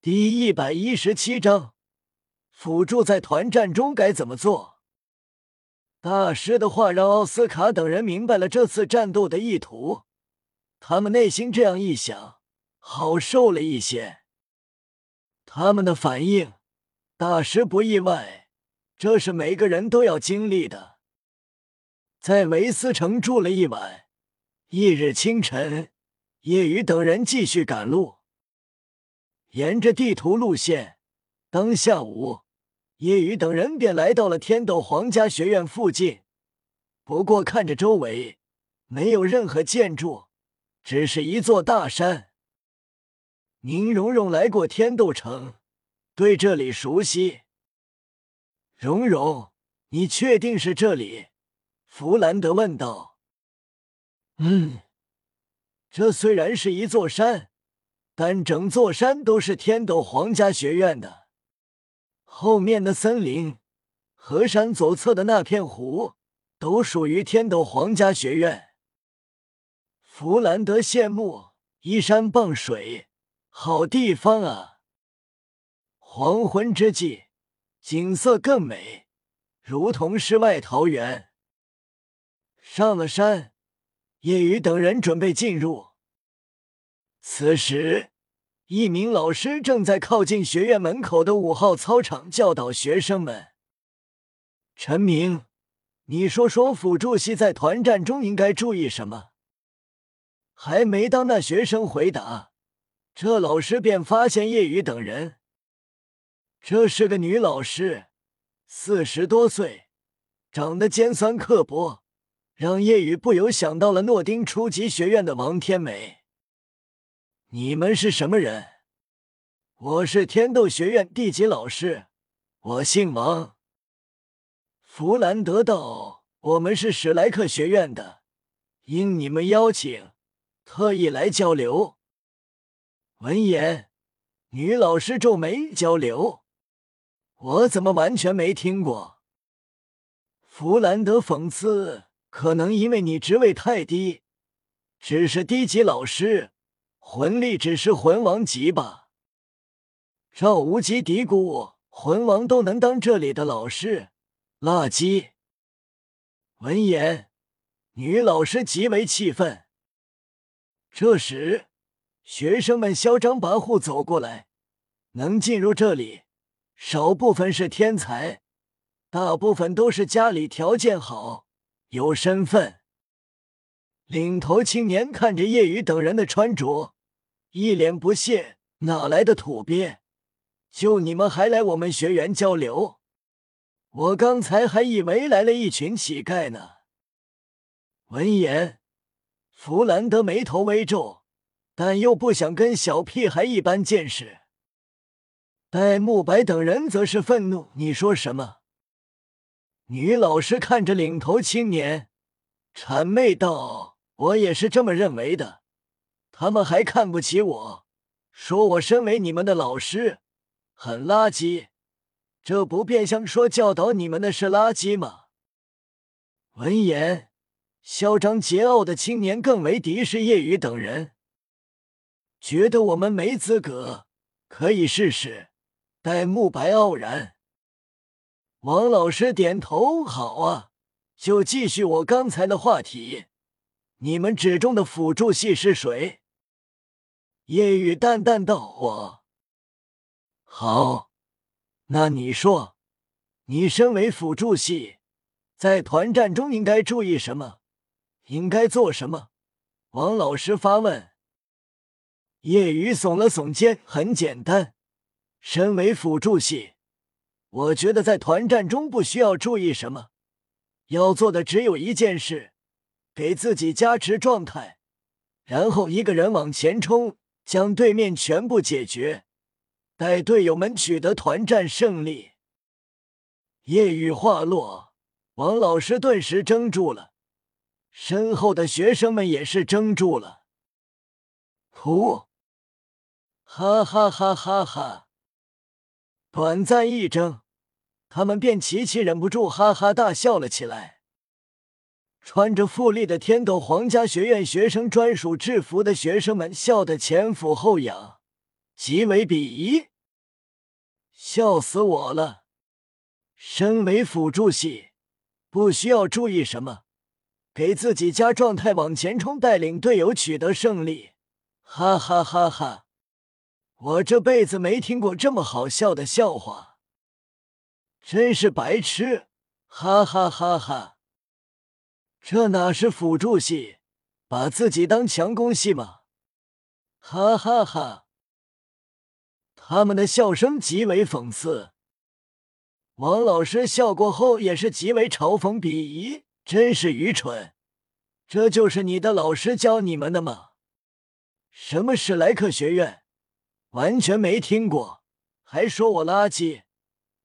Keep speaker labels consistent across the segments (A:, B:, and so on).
A: 第一百一十七章，辅助在团战中该怎么做？大师的话让奥斯卡等人明白了这次战斗的意图，他们内心这样一想，好受了一些。他们的反应，大师不意外，这是每个人都要经历的。在维斯城住了一晚，翌日清晨，叶雨等人继续赶路。沿着地图路线，当下午，叶雨等人便来到了天斗皇家学院附近。不过看着周围，没有任何建筑，只是一座大山。宁荣荣来过天斗城，对这里熟悉。荣荣，你确定是这里？弗兰德问道。嗯，这虽然是一座山。但整座山都是天斗皇家学院的，后面的森林和山左侧的那片湖都属于天斗皇家学院。弗兰德羡慕，依山傍水，好地方啊！黄昏之际，景色更美，如同世外桃源。上了山，叶雨等人准备进入。此时，一名老师正在靠近学院门口的五号操场教导学生们。陈明，你说说辅助系在团战中应该注意什么？还没当那学生回答，这老师便发现叶雨等人。这是个女老师，四十多岁，长得尖酸刻薄，让叶雨不由想到了诺丁初级学院的王天美。你们是什么人？我是天斗学院地级老师，我姓王。弗兰德道：“我们是史莱克学院的，应你们邀请，特意来交流。”闻言，女老师皱眉：“交流？我怎么完全没听过？”弗兰德讽刺：“可能因为你职位太低，只是低级老师。”魂力只是魂王级吧？赵无极嘀咕：“魂王都能当这里的老师，垃圾。”闻言，女老师极为气愤。这时，学生们嚣张跋扈走过来，能进入这里，少部分是天才，大部分都是家里条件好，有身份。领头青年看着叶雨等人的穿着。一脸不屑，哪来的土鳖？就你们还来我们学员交流？我刚才还以为来了一群乞丐呢。闻言，弗兰德眉头微皱，但又不想跟小屁孩一般见识。戴沐白等人则是愤怒：“你说什么？”女老师看着领头青年，谄媚道：“我也是这么认为的。”他们还看不起我，说我身为你们的老师很垃圾，这不变相说教导你们的是垃圾吗？闻言，嚣张桀骜的青年更为敌视叶雨等人，觉得我们没资格，可以试试。戴沐白傲然，王老师点头，好啊，就继续我刚才的话题，你们指中的辅助系是谁？叶雨淡淡道：“我好，那你说，你身为辅助系，在团战中应该注意什么？应该做什么？”王老师发问。夜雨耸了耸肩：“很简单，身为辅助系，我觉得在团战中不需要注意什么，要做的只有一件事，给自己加持状态，然后一个人往前冲。”将对面全部解决，带队友们取得团战胜利。夜雨话落，王老师顿时怔住了，身后的学生们也是怔住了。噗！哈哈哈哈哈！短暂一怔，他们便齐齐忍不住哈哈大笑了起来。穿着富丽的天斗皇家学院学生专属制服的学生们笑得前俯后仰，极为鄙夷，笑死我了！身为辅助系，不需要注意什么，给自己加状态往前冲，带领队友取得胜利，哈哈哈哈！我这辈子没听过这么好笑的笑话，真是白痴，哈哈哈哈！这哪是辅助系，把自己当强攻系吗？哈哈哈！他们的笑声极为讽刺。王老师笑过后也是极为嘲讽鄙夷，真是愚蠢！这就是你的老师教你们的吗？什么史莱克学院？完全没听过，还说我垃圾？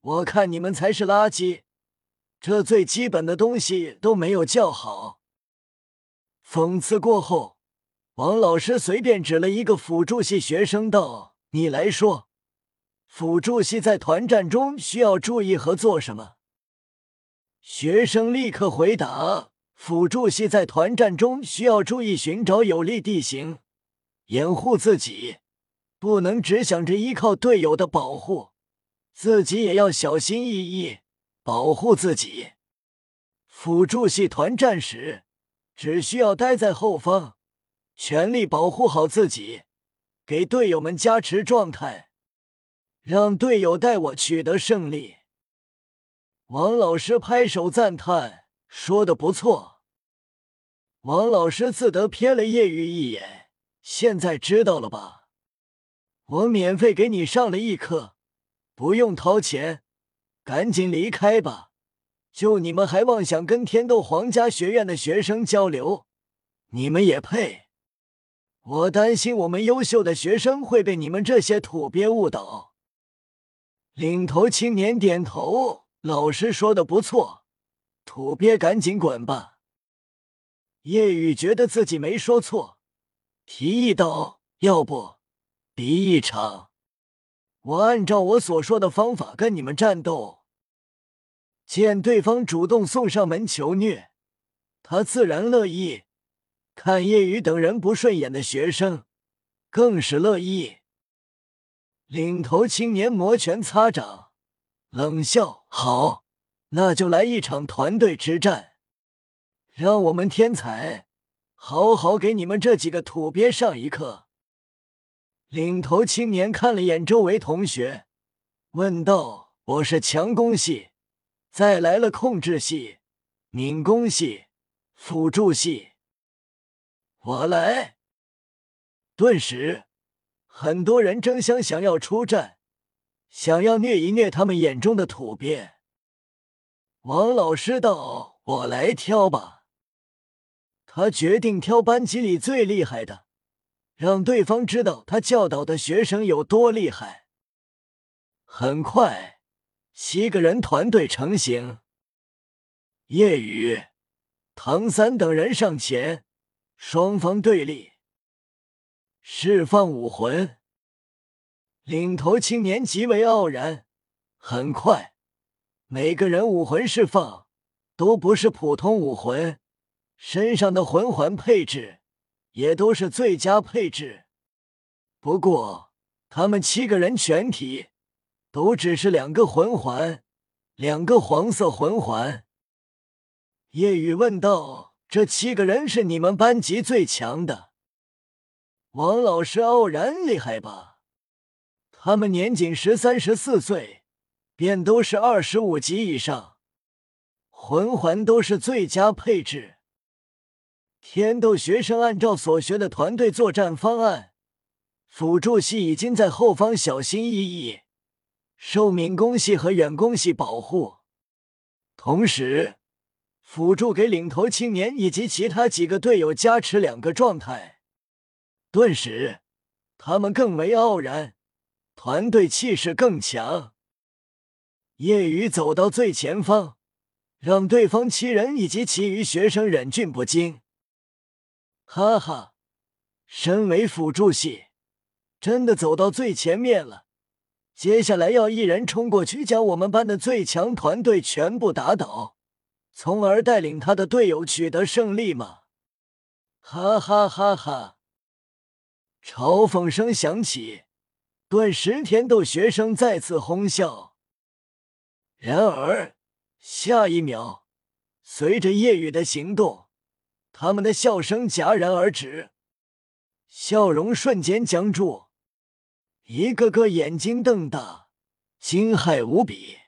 A: 我看你们才是垃圾！这最基本的东西都没有教好。讽刺过后，王老师随便指了一个辅助系学生道：“你来说，辅助系在团战中需要注意和做什么？”学生立刻回答：“辅助系在团战中需要注意寻找有利地形，掩护自己，不能只想着依靠队友的保护，自己也要小心翼翼。”保护自己，辅助系团战时只需要待在后方，全力保护好自己，给队友们加持状态，让队友带我取得胜利。王老师拍手赞叹，说的不错。王老师自得瞥了叶雨一眼，现在知道了吧？我免费给你上了一课，不用掏钱。赶紧离开吧！就你们还妄想跟天斗皇家学院的学生交流，你们也配？我担心我们优秀的学生会被你们这些土鳖误导。领头青年点头，老师说的不错，土鳖赶紧滚吧。叶雨觉得自己没说错，提议道：“要不比一场？”我按照我所说的方法跟你们战斗。见对方主动送上门求虐，他自然乐意；看叶雨等人不顺眼的学生，更是乐意。领头青年摩拳擦掌，冷笑：“好，那就来一场团队之战，让我们天才好好给你们这几个土鳖上一课。”领头青年看了眼周围同学，问道：“我是强攻系，再来了控制系、敏攻系、辅助系，我来。”顿时，很多人争相想要出战，想要虐一虐他们眼中的土鳖。王老师道：“我来挑吧。”他决定挑班级里最厉害的。让对方知道他教导的学生有多厉害。很快，七个人团队成型。夜雨、唐三等人上前，双方对立，释放武魂。领头青年极为傲然。很快，每个人武魂释放都不是普通武魂，身上的魂环配置。也都是最佳配置，不过他们七个人全体都只是两个魂环，两个黄色魂环。叶雨问道：“这七个人是你们班级最强的？”王老师傲然：“厉害吧？他们年仅十三、十四岁，便都是二十五级以上，魂环都是最佳配置。”天斗学生按照所学的团队作战方案，辅助系已经在后方小心翼翼，受敏攻系和远攻系保护。同时，辅助给领头青年以及其他几个队友加持两个状态，顿时他们更为傲然，团队气势更强。夜雨走到最前方，让对方七人以及其余学生忍俊不禁。哈哈，身为辅助系，真的走到最前面了。接下来要一人冲过去，将我们班的最强团队全部打倒，从而带领他的队友取得胜利吗？哈哈哈哈！嘲讽声响起，顿时，天斗学生再次哄笑。然而下一秒，随着夜雨的行动，他们的笑声戛然而止，笑容瞬间僵住，一个个眼睛瞪大，惊骇无比。